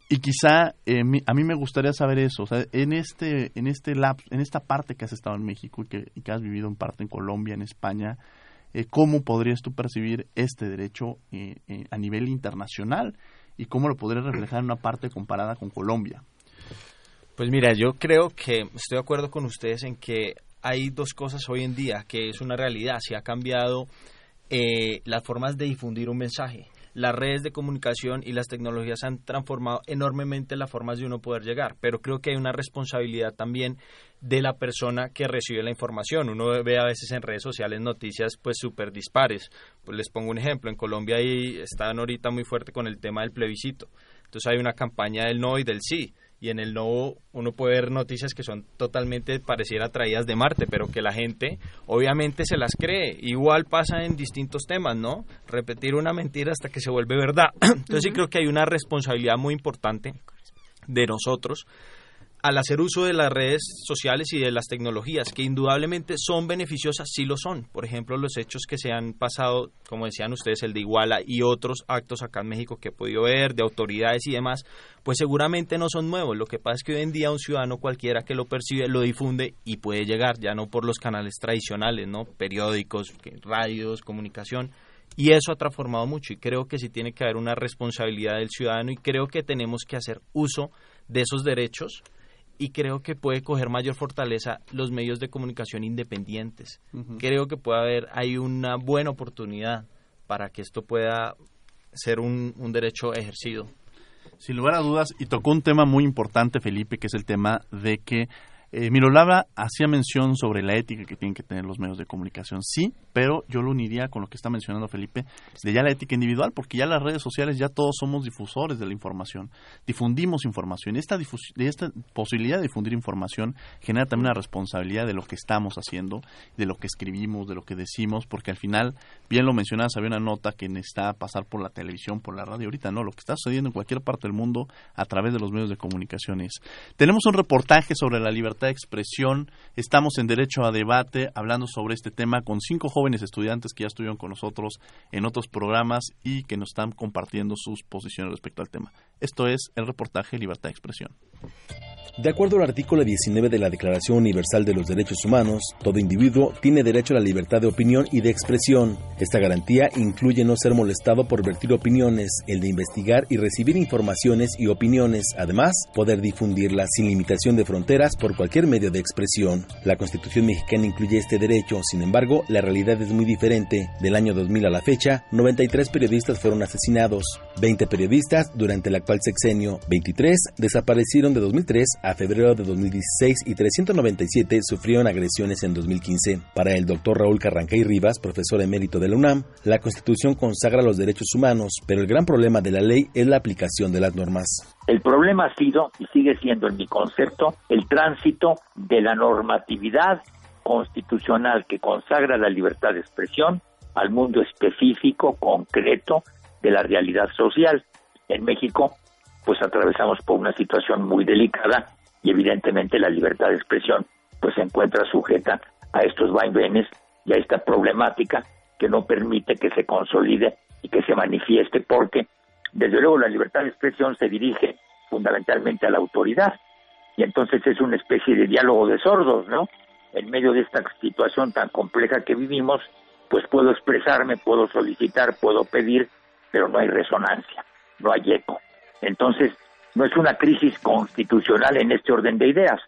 Speaker 1: Y quizá eh, a mí me gustaría saber eso, o sea, en este, en este en esta parte que has estado en México y que, has vivido en parte en Colombia, en España, eh, ¿cómo podrías tú percibir este derecho a nivel internacional y cómo lo podrías reflejar en una parte comparada con Colombia?
Speaker 13: Pues mira, yo creo que estoy de acuerdo con ustedes en que hay dos cosas hoy en día que es una realidad. Se ha cambiado eh, las formas de difundir un mensaje. Las redes de comunicación y las tecnologías han transformado enormemente las formas de uno poder llegar, pero creo que hay una responsabilidad también de la persona que recibe la información. Uno ve a veces en redes sociales noticias pues súper dispares. Pues les pongo un ejemplo, en Colombia ahí están ahorita muy fuerte con el tema del plebiscito. Entonces hay una campaña del no y del sí y en el nuevo uno puede ver noticias que son totalmente pareciera traídas de Marte, pero que la gente obviamente se las cree. Igual pasa en distintos temas, ¿no? Repetir una mentira hasta que se vuelve verdad. Entonces sí creo que hay una responsabilidad muy importante de nosotros al hacer uso de las redes sociales y de las tecnologías, que indudablemente son beneficiosas, sí lo son. Por ejemplo, los hechos que se han pasado, como decían ustedes, el de Iguala y otros actos acá en México que he podido ver, de autoridades y demás, pues seguramente no son nuevos. Lo que pasa es que hoy en día un ciudadano cualquiera que lo percibe, lo difunde y puede llegar, ya no por los canales tradicionales, ¿no? Periódicos, radios, comunicación. Y eso ha transformado mucho y creo que sí tiene que haber una responsabilidad del ciudadano y creo que tenemos que hacer uso de esos derechos y creo que puede coger mayor fortaleza los medios de comunicación independientes. Creo que puede haber, hay una buena oportunidad para que esto pueda ser un, un derecho ejercido.
Speaker 1: Sin lugar a dudas, y tocó un tema muy importante, Felipe, que es el tema de que eh, Mirolava hacía mención sobre la ética que tienen que tener los medios de comunicación, sí, pero yo lo uniría con lo que está mencionando Felipe, de ya la ética individual, porque ya las redes sociales ya todos somos difusores de la información, difundimos información, y esta, esta posibilidad de difundir información genera también una responsabilidad de lo que estamos haciendo, de lo que escribimos, de lo que decimos, porque al final, bien lo mencionabas, había una nota que necesita pasar por la televisión, por la radio, ahorita no, lo que está sucediendo en cualquier parte del mundo a través de los medios de comunicación es. Tenemos un reportaje sobre la libertad expresión. Estamos en Derecho a Debate hablando sobre este tema con cinco jóvenes estudiantes que ya estuvieron con nosotros en otros programas y que nos están compartiendo sus posiciones respecto al tema. Esto es el reportaje Libertad de Expresión.
Speaker 14: De acuerdo al artículo 19 de la Declaración Universal de los Derechos Humanos, todo individuo tiene derecho a la libertad de opinión y de expresión. Esta garantía incluye no ser molestado por vertir opiniones, el de investigar y recibir informaciones y opiniones, además, poder difundirlas sin limitación de fronteras por cualquier medio de expresión. La Constitución mexicana incluye este derecho, sin embargo, la realidad es muy diferente. Del año 2000 a la fecha, 93 periodistas fueron asesinados, 20 periodistas durante el actual sexenio, 23 desaparecieron de 2003 a febrero de 2016 y 397 sufrieron agresiones en 2015. Para el doctor Raúl Carrancay Rivas, profesor emérito de la UNAM, la Constitución consagra los derechos humanos, pero el gran problema de la ley es la aplicación de las normas.
Speaker 15: El problema ha sido y sigue siendo en mi concepto el tránsito de la normatividad constitucional que consagra la libertad de expresión al mundo específico, concreto de la realidad social. En México, pues atravesamos por una situación muy delicada y evidentemente la libertad de expresión pues se encuentra sujeta a estos vaivenes y a esta problemática que no permite que se consolide y que se manifieste porque desde luego la libertad de expresión se dirige fundamentalmente a la autoridad y entonces es una especie de diálogo de sordos, ¿no? En medio de esta situación tan compleja que vivimos, pues puedo expresarme, puedo solicitar, puedo pedir, pero no hay resonancia, eco. Entonces, no es una crisis constitucional en este orden de ideas,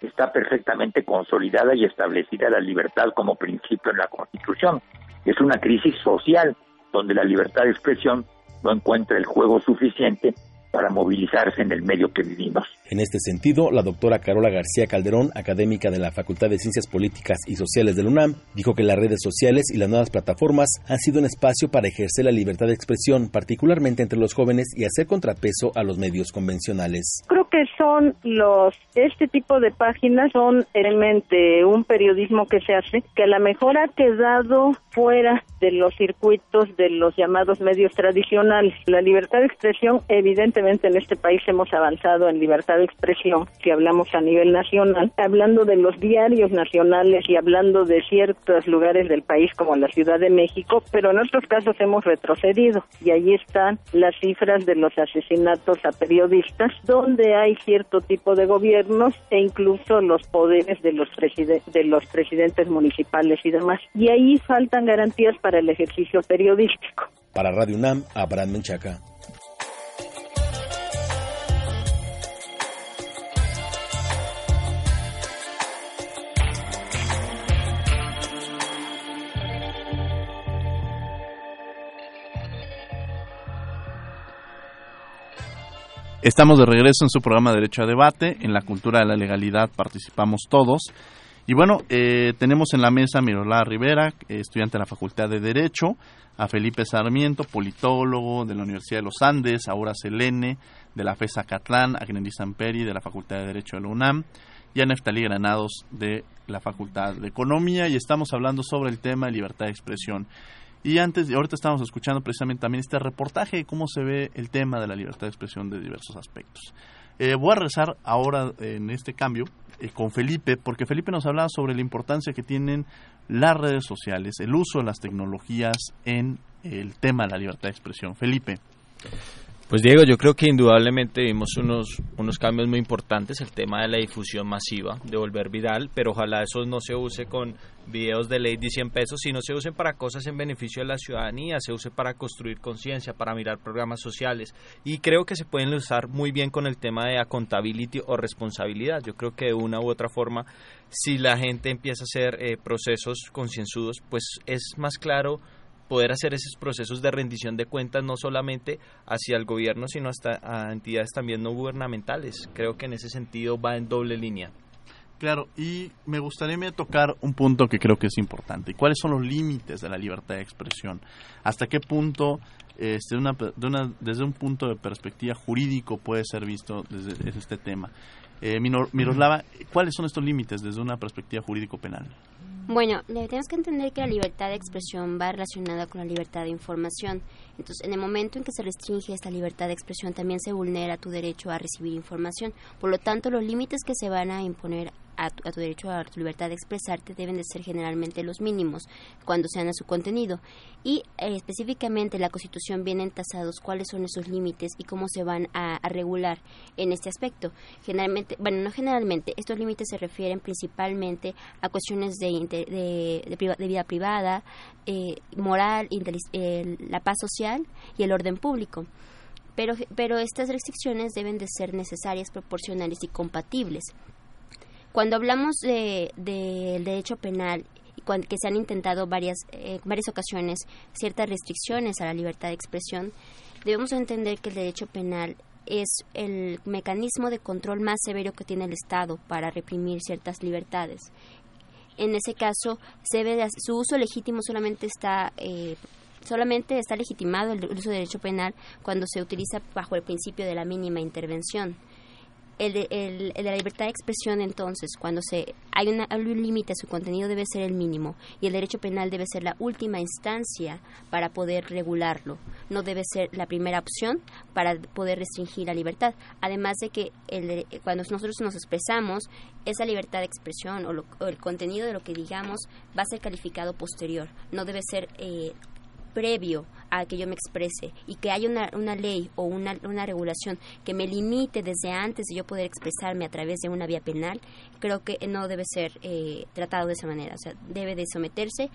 Speaker 15: está perfectamente consolidada y establecida la libertad como principio en la Constitución. Es una crisis social donde la libertad de expresión no encuentra el juego suficiente para movilizarse en el medio que vivimos.
Speaker 14: En este sentido, la doctora Carola García Calderón, académica de la Facultad de Ciencias Políticas y Sociales del UNAM, dijo que las redes sociales y las nuevas plataformas han sido un espacio para ejercer la libertad de expresión, particularmente entre los jóvenes, y hacer contrapeso a los medios convencionales.
Speaker 16: Creo que son los, este tipo de páginas son realmente un periodismo que se hace, que a lo mejor ha quedado fuera de los circuitos de los llamados medios tradicionales. La libertad de expresión, evidentemente en este país hemos avanzado en libertad de expresión, si hablamos a nivel nacional, hablando de los diarios nacionales y hablando de ciertos lugares del país como la Ciudad de México, pero en otros casos hemos retrocedido y ahí están las cifras de los asesinatos a periodistas, donde hay cierto tipo de gobiernos e incluso los poderes de los, de los presidentes municipales y demás. Y ahí faltan garantías para el ejercicio periodístico.
Speaker 14: Para Radio UNAM, Abraham Menchaca.
Speaker 1: Estamos de regreso en su programa Derecho a Debate. En la cultura de la legalidad participamos todos. Y bueno, eh, tenemos en la mesa a Mirola Rivera, estudiante de la Facultad de Derecho, a Felipe Sarmiento, politólogo de la Universidad de los Andes, ahora Selene, de la FESA Catlán, a Gnendi Samperi, de la Facultad de Derecho de la UNAM, y a Neftalí Granados, de la Facultad de Economía, y estamos hablando sobre el tema de libertad de expresión. Y antes, ahorita estamos escuchando precisamente también este reportaje de cómo se ve el tema de la libertad de expresión de diversos aspectos. Eh, voy a rezar ahora en este cambio eh, con Felipe, porque Felipe nos hablaba sobre la importancia que tienen las redes sociales, el uso de las tecnologías en el tema de la libertad de expresión. Felipe.
Speaker 13: Pues Diego, yo creo que indudablemente vimos unos, unos cambios muy importantes, el tema de la difusión masiva, de volver viral, pero ojalá eso no se use con videos de ley de 100 pesos, sino se usen para cosas en beneficio de la ciudadanía, se use para construir conciencia, para mirar programas sociales y creo que se pueden usar muy bien con el tema de accountability o responsabilidad. Yo creo que de una u otra forma, si la gente empieza a hacer eh, procesos concienzudos, pues es más claro poder hacer esos procesos de rendición de cuentas no solamente hacia el gobierno, sino hasta a entidades también no gubernamentales. Creo que en ese sentido va en doble línea.
Speaker 1: Claro, y me gustaría tocar un punto que creo que es importante. ¿Cuáles son los límites de la libertad de expresión? ¿Hasta qué punto, este, una, desde un punto de perspectiva jurídico, puede ser visto desde, este tema? Eh, Miroslava, ¿cuáles son estos límites desde una perspectiva jurídico-penal?
Speaker 8: Bueno, tenemos que entender que la libertad de expresión va relacionada con la libertad de información. Entonces, en el momento en que se restringe esta libertad de expresión, también se vulnera tu derecho a recibir información. Por lo tanto, los límites que se van a imponer a tu, derecho a tu libertad de expresarte deben de ser generalmente los mínimos cuando sean a su contenido. Y eh, específicamente la Constitución vienen tasados cuáles son esos límites y cómo se van a, regular en este aspecto. Generalmente, bueno, no generalmente, estos límites se refieren principalmente a cuestiones de, vida privada, eh, moral, la paz social y el orden público. Pero, pero estas restricciones deben de ser necesarias, proporcionales y compatibles. Cuando hablamos del de, derecho penal y que se han intentado varias, eh, varias ocasiones ciertas restricciones a la libertad de expresión, debemos entender que el derecho penal es el mecanismo de control más severo que tiene el Estado para reprimir ciertas libertades. En ese caso, se ve su uso legítimo solamente está eh, solamente está legitimado el uso de derecho penal cuando se utiliza bajo el principio de la mínima intervención el de, el, de, la libertad de expresión entonces cuando se hay, una, un límite su contenido debe ser el mínimo y el derecho penal debe ser la última instancia para poder regularlo. No debe ser la primera opción para poder restringir la libertad. Además de que el, cuando nosotros nos expresamos esa libertad de expresión o, o, el contenido de lo que digamos va a ser calificado posterior. No debe ser eh, previo a que yo me exprese y que haya una, una ley o una, una regulación que me limite desde antes de yo poder expresarme a través de una vía penal, creo que no debe ser eh, tratado de esa manera. O sea, debe de someterse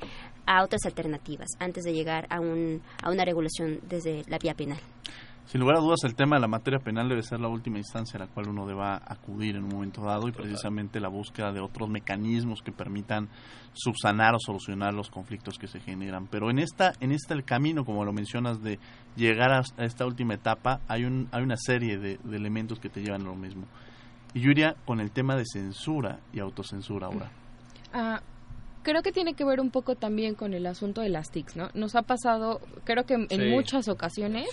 Speaker 8: a otras alternativas antes de llegar a, un, a una regulación desde la vía penal.
Speaker 1: Sin lugar a dudas, el tema de la materia penal debe ser la última instancia a la cual uno deba acudir en un momento dado y precisamente la búsqueda de otros mecanismos que permitan subsanar o solucionar los conflictos que se generan. Pero en esta en este camino, como lo mencionas, de llegar a, esta última etapa, hay, un, hay una serie de, elementos que te llevan a lo mismo. Y Yuria, con el tema de censura y autocensura ahora.
Speaker 10: Ah, creo que tiene que ver un poco también con el asunto de las TICs, ¿no? Nos ha pasado, creo que en muchas ocasiones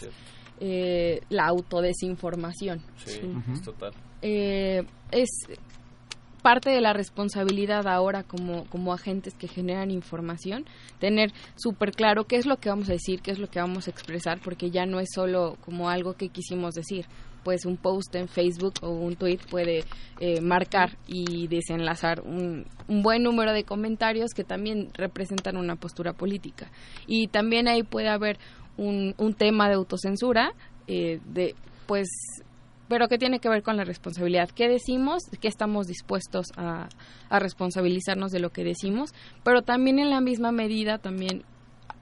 Speaker 10: eh, la autodesinformación.
Speaker 13: Sí, es total.
Speaker 10: Eh, es parte de la responsabilidad ahora como, como agentes que generan información, tener súper claro qué es lo que vamos a decir, qué es lo que vamos a expresar, porque ya no es solo como algo que quisimos decir. Pues un post en Facebook o un tweet puede eh, marcar y desenlazar un, un buen número de comentarios que también representan una postura política. Y también ahí puede haber un, un tema de autocensura, eh, de, pues, pero que tiene que ver con la responsabilidad. ¿Qué decimos? ¿Qué estamos dispuestos a, responsabilizarnos de lo que decimos? Pero también en la misma medida, también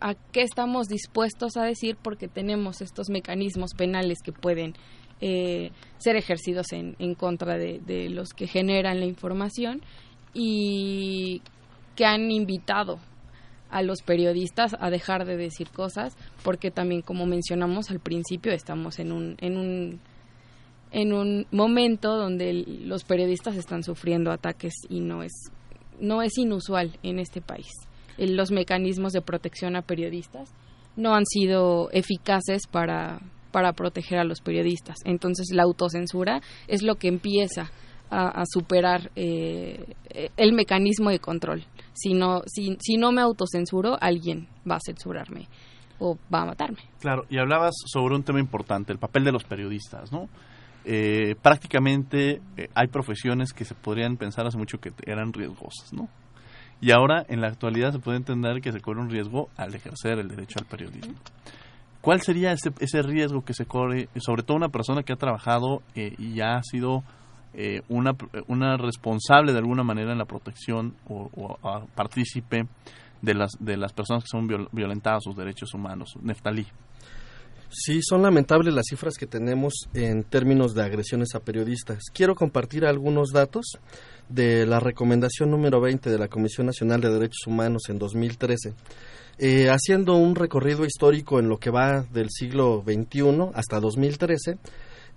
Speaker 10: a qué estamos dispuestos a decir porque tenemos estos mecanismos penales que pueden eh, ser ejercidos en, en contra de, los que generan la información y que han invitado a los periodistas a dejar de decir cosas porque también como mencionamos al principio estamos en un en un en un momento donde los periodistas están sufriendo ataques y no es no es inusual en este país. Los mecanismos de protección a periodistas no han sido eficaces para para proteger a los periodistas. Entonces la autocensura es lo que empieza a, superar eh, el mecanismo de control. Si no, si, no me autocensuro, alguien va a censurarme o va a matarme.
Speaker 1: Claro, y hablabas sobre un tema importante, el papel de los periodistas, ¿no? Eh, prácticamente eh, hay profesiones que se podrían pensar hace mucho que eran riesgosas, ¿no? Y ahora, en la actualidad, se puede entender que se corre un riesgo al ejercer el derecho al periodismo. ¿Cuál sería ese, ese riesgo que se corre, sobre todo una persona que ha trabajado y ya ha sido eh, una, una responsable de alguna manera en la protección o, partícipe de las, de las personas que son violentadas sus derechos humanos. Neftalí.
Speaker 12: Sí, son lamentables las cifras que tenemos en términos de agresiones a periodistas. Quiero compartir algunos datos de la recomendación número 20 de la Comisión Nacional de Derechos Humanos en 2013. Eh, haciendo un recorrido histórico en lo que va del siglo XXI hasta 2013,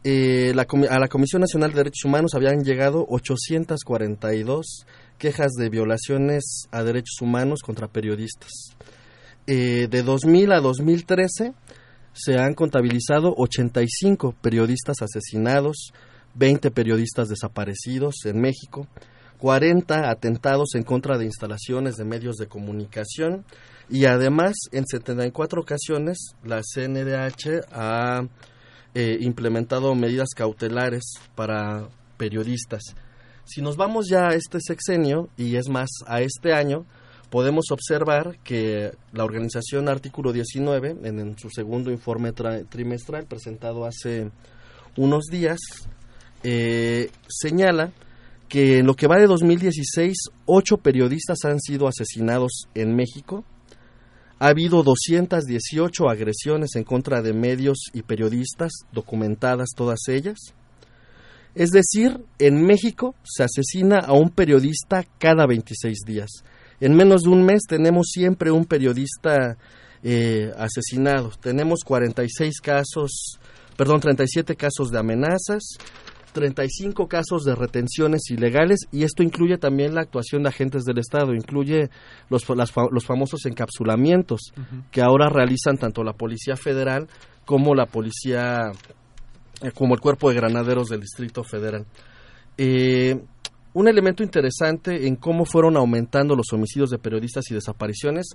Speaker 12: eh, a la Comisión Nacional de Derechos Humanos habían llegado 842 quejas de violaciones a derechos humanos contra periodistas. Eh, de 2000 a 2013 se han contabilizado 85 periodistas asesinados, 20 periodistas desaparecidos en México, 40 atentados en contra de instalaciones de medios de comunicación y además en 74 ocasiones la CNDH ha eh, implementado medidas cautelares para periodistas. Si nos vamos ya a este sexenio, y es más, a este año, podemos observar que la organización Artículo 19, en, su segundo informe trimestral presentado hace unos días, eh, señala que en lo que va de 2016, ocho periodistas han sido asesinados en México, ha habido 218 agresiones en contra de medios y periodistas, documentadas todas ellas. Es decir, en México se asesina a un periodista cada 26 días. En menos de un mes tenemos siempre un periodista eh, asesinados. Tenemos 46 casos, perdón, 37 casos de amenazas, 35 casos de retenciones ilegales y esto incluye también la actuación de agentes del Estado, incluye los, los famosos encapsulamientos que ahora realizan tanto la Policía Federal como la Policía, eh, como el Cuerpo de Granaderos del Distrito Federal. Eh, un elemento interesante en cómo fueron aumentando los homicidios de periodistas y desapariciones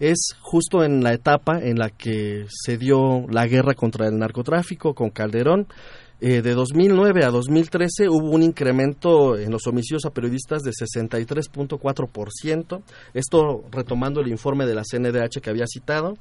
Speaker 12: es justo en la etapa en la que se dio la guerra contra el narcotráfico con Calderón eh, de 2009 a 2013 hubo un incremento en los homicidios a periodistas de 63.4%, esto retomando el informe de la CNDH que había citado.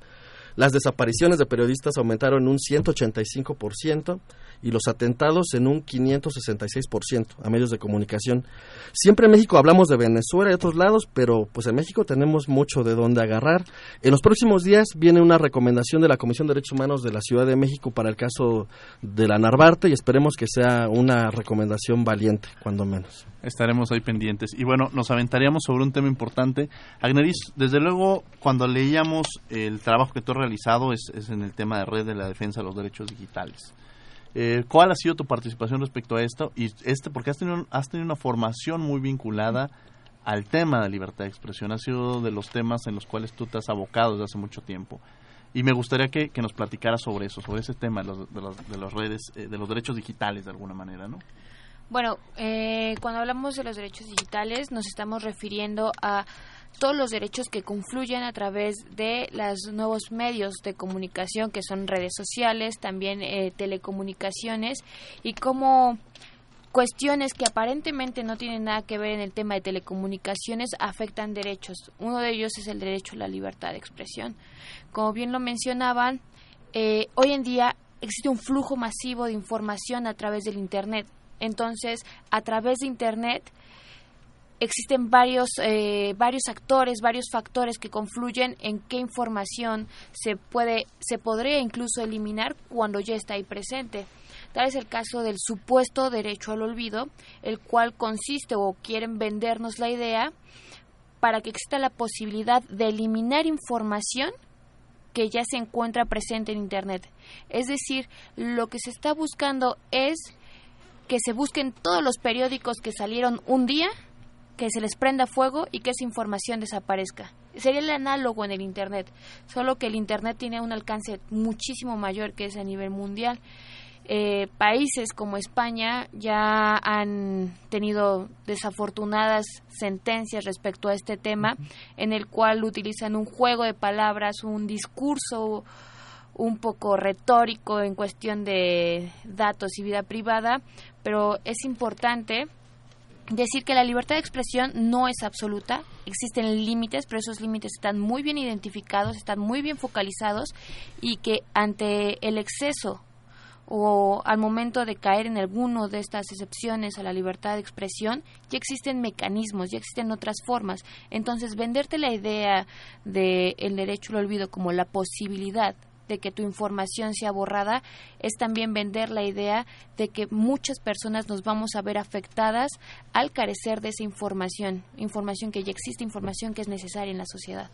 Speaker 12: Las desapariciones de periodistas aumentaron en un 185% y los atentados en un 566% a medios de comunicación. Siempre en México hablamos de Venezuela y otros lados, pero pues en México tenemos mucho de dónde agarrar. En los próximos días viene una recomendación de la Comisión de Derechos Humanos de la Ciudad de México para el caso de la Narvarte y esperemos que sea una recomendación valiente, cuando menos.
Speaker 1: Estaremos ahí pendientes. Y bueno, nos aventaríamos sobre un tema importante. Agneris, desde luego, cuando leíamos el trabajo que tú has realizado es, es en el tema de red de la defensa de los derechos digitales. Eh, ¿Cuál ha sido tu participación respecto a esto? Y este, porque has tenido, has tenido una formación muy vinculada al tema de libertad de expresión. Ha sido de los temas en los cuales tú te has abocado desde hace mucho tiempo. Y me gustaría que, que nos platicaras sobre eso, sobre ese tema de los, de los, de los redes, eh, de los derechos digitales de alguna manera, ¿no?
Speaker 11: Bueno, eh, cuando hablamos de los derechos digitales nos estamos refiriendo a todos los derechos que confluyen a través de los nuevos medios de comunicación que son redes sociales, también eh, telecomunicaciones y cómo cuestiones que aparentemente no tienen nada que ver en el tema de telecomunicaciones afectan derechos. Uno de ellos es el derecho a la libertad de expresión. Como bien lo mencionaban, eh, hoy en día existe un flujo masivo de información a través del Internet entonces, a través de Internet existen varios, eh, varios actores, varios factores que confluyen en qué información se puede, se podría incluso eliminar cuando ya está ahí presente. Tal es el caso del supuesto derecho al olvido, el cual consiste o quieren vendernos la idea para que exista la posibilidad de eliminar información que ya se encuentra presente en Internet. Es decir, lo que se está buscando es que se busquen todos los periódicos que salieron un día, que se les prenda fuego y que esa información desaparezca. Sería el análogo en el Internet, solo que el Internet tiene un alcance muchísimo mayor que es a nivel mundial. Eh, países como España ya han tenido desafortunadas sentencias respecto a este tema, en el cual utilizan un juego de palabras, un discurso un poco retórico en cuestión de datos y vida privada, pero es importante decir que la libertad de expresión no es absoluta, existen límites, pero esos límites están muy bien identificados, están muy bien focalizados y que ante el exceso o al momento de caer en alguno de estas excepciones a la libertad de expresión, ya existen mecanismos, ya existen otras formas. Entonces, venderte la idea del el derecho al olvido como la posibilidad de que tu información sea borrada, es también vender la idea de que muchas personas nos vamos a ver afectadas al carecer de esa información, información que ya existe, información que es necesaria en la sociedad.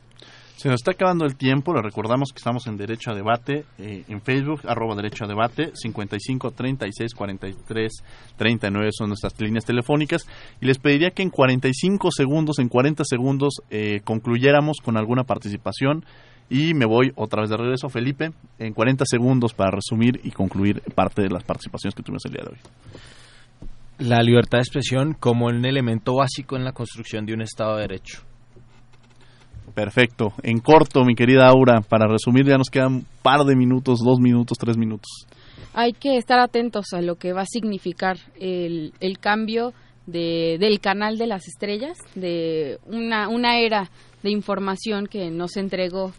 Speaker 1: Se nos está acabando el tiempo, le recordamos que estamos en Derecho a Debate, eh, en Facebook, arroba Derecho a Debate, 55 36 43 39 son nuestras líneas telefónicas, y les pediría que en 45 segundos, en 40 segundos, eh, concluyéramos con alguna participación y me voy otra vez de regreso, Felipe, en 40 segundos para resumir y concluir parte de las participaciones que tuvimos el día de hoy.
Speaker 9: La libertad de expresión como un elemento básico en la construcción de un Estado de Derecho.
Speaker 1: Perfecto. En corto, mi querida Aura, para resumir ya nos quedan un par de minutos, dos minutos, tres minutos.
Speaker 10: Hay que estar atentos a lo que va a significar el, el cambio de, del canal de las estrellas, de una, una era de información que nos entregó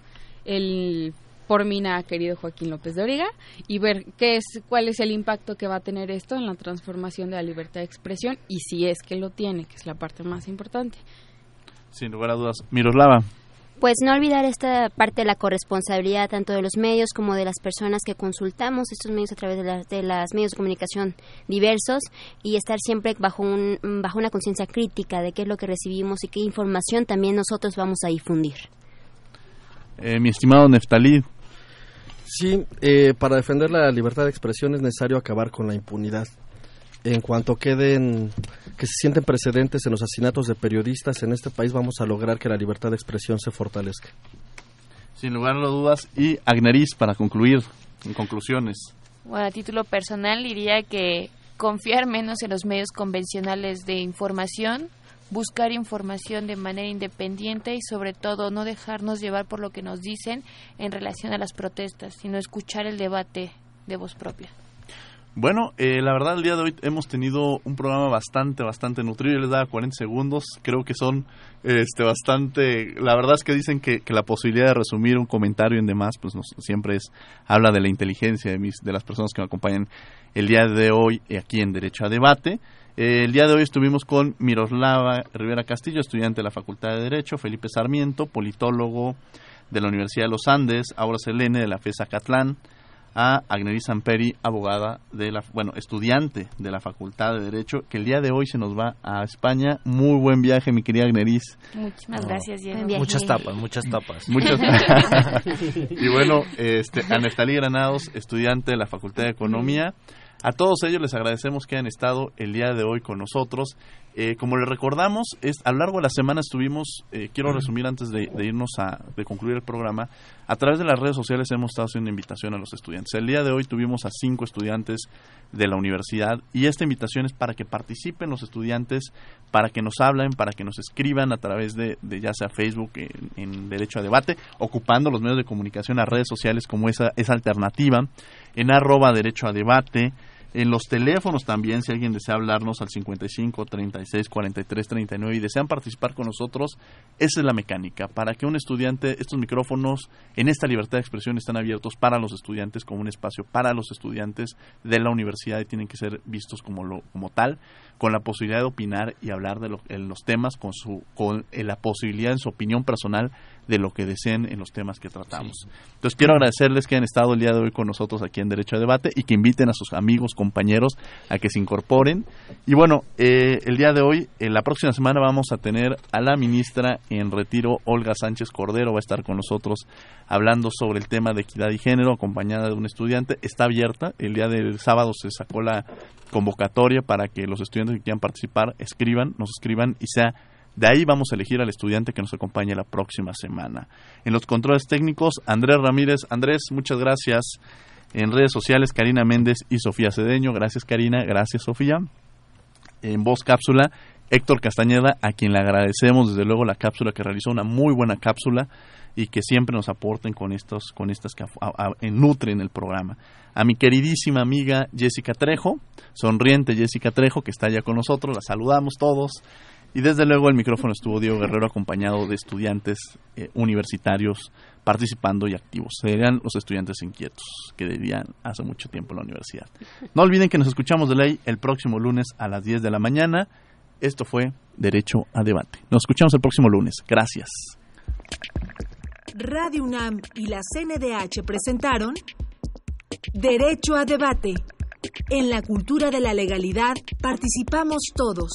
Speaker 10: el por Mina, querido Joaquín López de Origa, y ver qué es, cuál es el impacto que va a tener esto en la transformación de la libertad de expresión y si es que lo tiene, que es la parte más importante.
Speaker 1: Sin lugar a dudas. Miroslava.
Speaker 8: Pues no olvidar esta parte de la corresponsabilidad tanto de los medios como de las personas que consultamos estos medios a través de, las de las medios de comunicación diversos y estar siempre bajo, un, bajo una conciencia crítica de qué es lo que recibimos y qué información también nosotros vamos a difundir.
Speaker 1: Eh, mi estimado Neftalí.
Speaker 12: Sí, eh, para defender la libertad de expresión es necesario acabar con la impunidad. En cuanto queden, que se sienten precedentes en los asesinatos de periodistas en este país, vamos a lograr que la libertad de expresión se fortalezca.
Speaker 1: Sin lugar a dudas. Y Agneris, para concluir, en conclusiones.
Speaker 11: Bueno, a título personal diría que confiar menos en los medios convencionales de información, buscar información de manera independiente y sobre todo no dejarnos llevar por lo que nos dicen en relación a las protestas, sino escuchar el debate de voz propia.
Speaker 1: Bueno, eh, la verdad el día de hoy hemos tenido un programa bastante, bastante nutrido. Les daba 40 segundos. Creo que son este, bastante... La verdad es que dicen que, la posibilidad de resumir un comentario en demás, pues siempre es... Habla de la inteligencia de, mis, de las personas que me acompañan el día de hoy aquí en Derecho a Debate. Eh, el día de hoy estuvimos con Miroslava Rivera Castillo, estudiante de la Facultad de Derecho, Felipe Sarmiento, politólogo de la Universidad de los Andes, Aura Selene de la FESA Catlán, a Agneris Samperi, abogada de la, bueno, estudiante de la Facultad de Derecho, que el día de hoy se nos va a España. Muy buen viaje, mi querida Agneris.
Speaker 11: Muchas gracias, Diego.
Speaker 9: Muchas tapas, muchas tapas.
Speaker 1: Muchas Y bueno, este, a Neftalí Granados, estudiante de la Facultad de Economía. A todos ellos les agradecemos que hayan estado el día de hoy con nosotros. Eh, como les recordamos, es, a lo largo de la semana estuvimos, eh, quiero resumir antes de, irnos a de concluir el programa, a través de las redes sociales hemos estado haciendo invitación a los estudiantes. El día de hoy tuvimos a cinco estudiantes de la universidad y esta invitación es para que participen los estudiantes, para que nos hablen, para que nos escriban a través de, ya sea Facebook en, en, Derecho a Debate, ocupando los medios de comunicación, las redes sociales como esa, esa alternativa, en arroba Derecho a Debate, en los teléfonos también, si alguien desea hablarnos al 55 36 43 39 y desean participar con nosotros, esa es la mecánica. Para que un estudiante, estos micrófonos en esta libertad de expresión están abiertos para los estudiantes como un espacio para los estudiantes de la universidad y tienen que ser vistos como, lo, como tal, con la posibilidad de opinar y hablar de los temas con, su, con eh, la posibilidad en su opinión personal de lo que deseen en los temas que tratamos. Entonces quiero agradecerles que han estado el día de hoy con nosotros aquí en Derecho a Debate y que inviten a sus amigos, compañeros a que se incorporen. Y bueno, eh, el día de hoy, en la próxima semana vamos a tener a la ministra en retiro, Olga Sánchez Cordero, va a estar con nosotros hablando sobre el tema de equidad y género, acompañada de un estudiante. Está abierta, el día del sábado se sacó la convocatoria para que los estudiantes que quieran participar escriban, nos escriban y sea de ahí vamos a elegir al estudiante que nos acompañe la próxima semana. En los controles técnicos, Andrés Ramírez. Andrés, muchas gracias. En redes sociales, Karina Méndez y Sofía Cedeño. Gracias, Karina. Gracias, Sofía. En voz cápsula, Héctor Castañeda, a quien le agradecemos desde luego la cápsula que realizó, una muy buena cápsula y que siempre nos aporten con estos, con estas que nutren el programa. A mi queridísima amiga Jessica Trejo, sonriente Jessica Trejo, que está ya con nosotros, la saludamos todos. Y desde luego el micrófono estuvo Diego Guerrero acompañado de estudiantes eh, universitarios participando y activos. Serían los estudiantes inquietos que dirían hace mucho tiempo en la universidad. No olviden que nos escuchamos de ley el próximo lunes a las 10 de la mañana. Esto fue Derecho a Debate. Nos escuchamos el próximo lunes. Gracias.
Speaker 17: Radio UNAM y la CNDH presentaron Derecho a Debate. En la cultura de la legalidad participamos todos.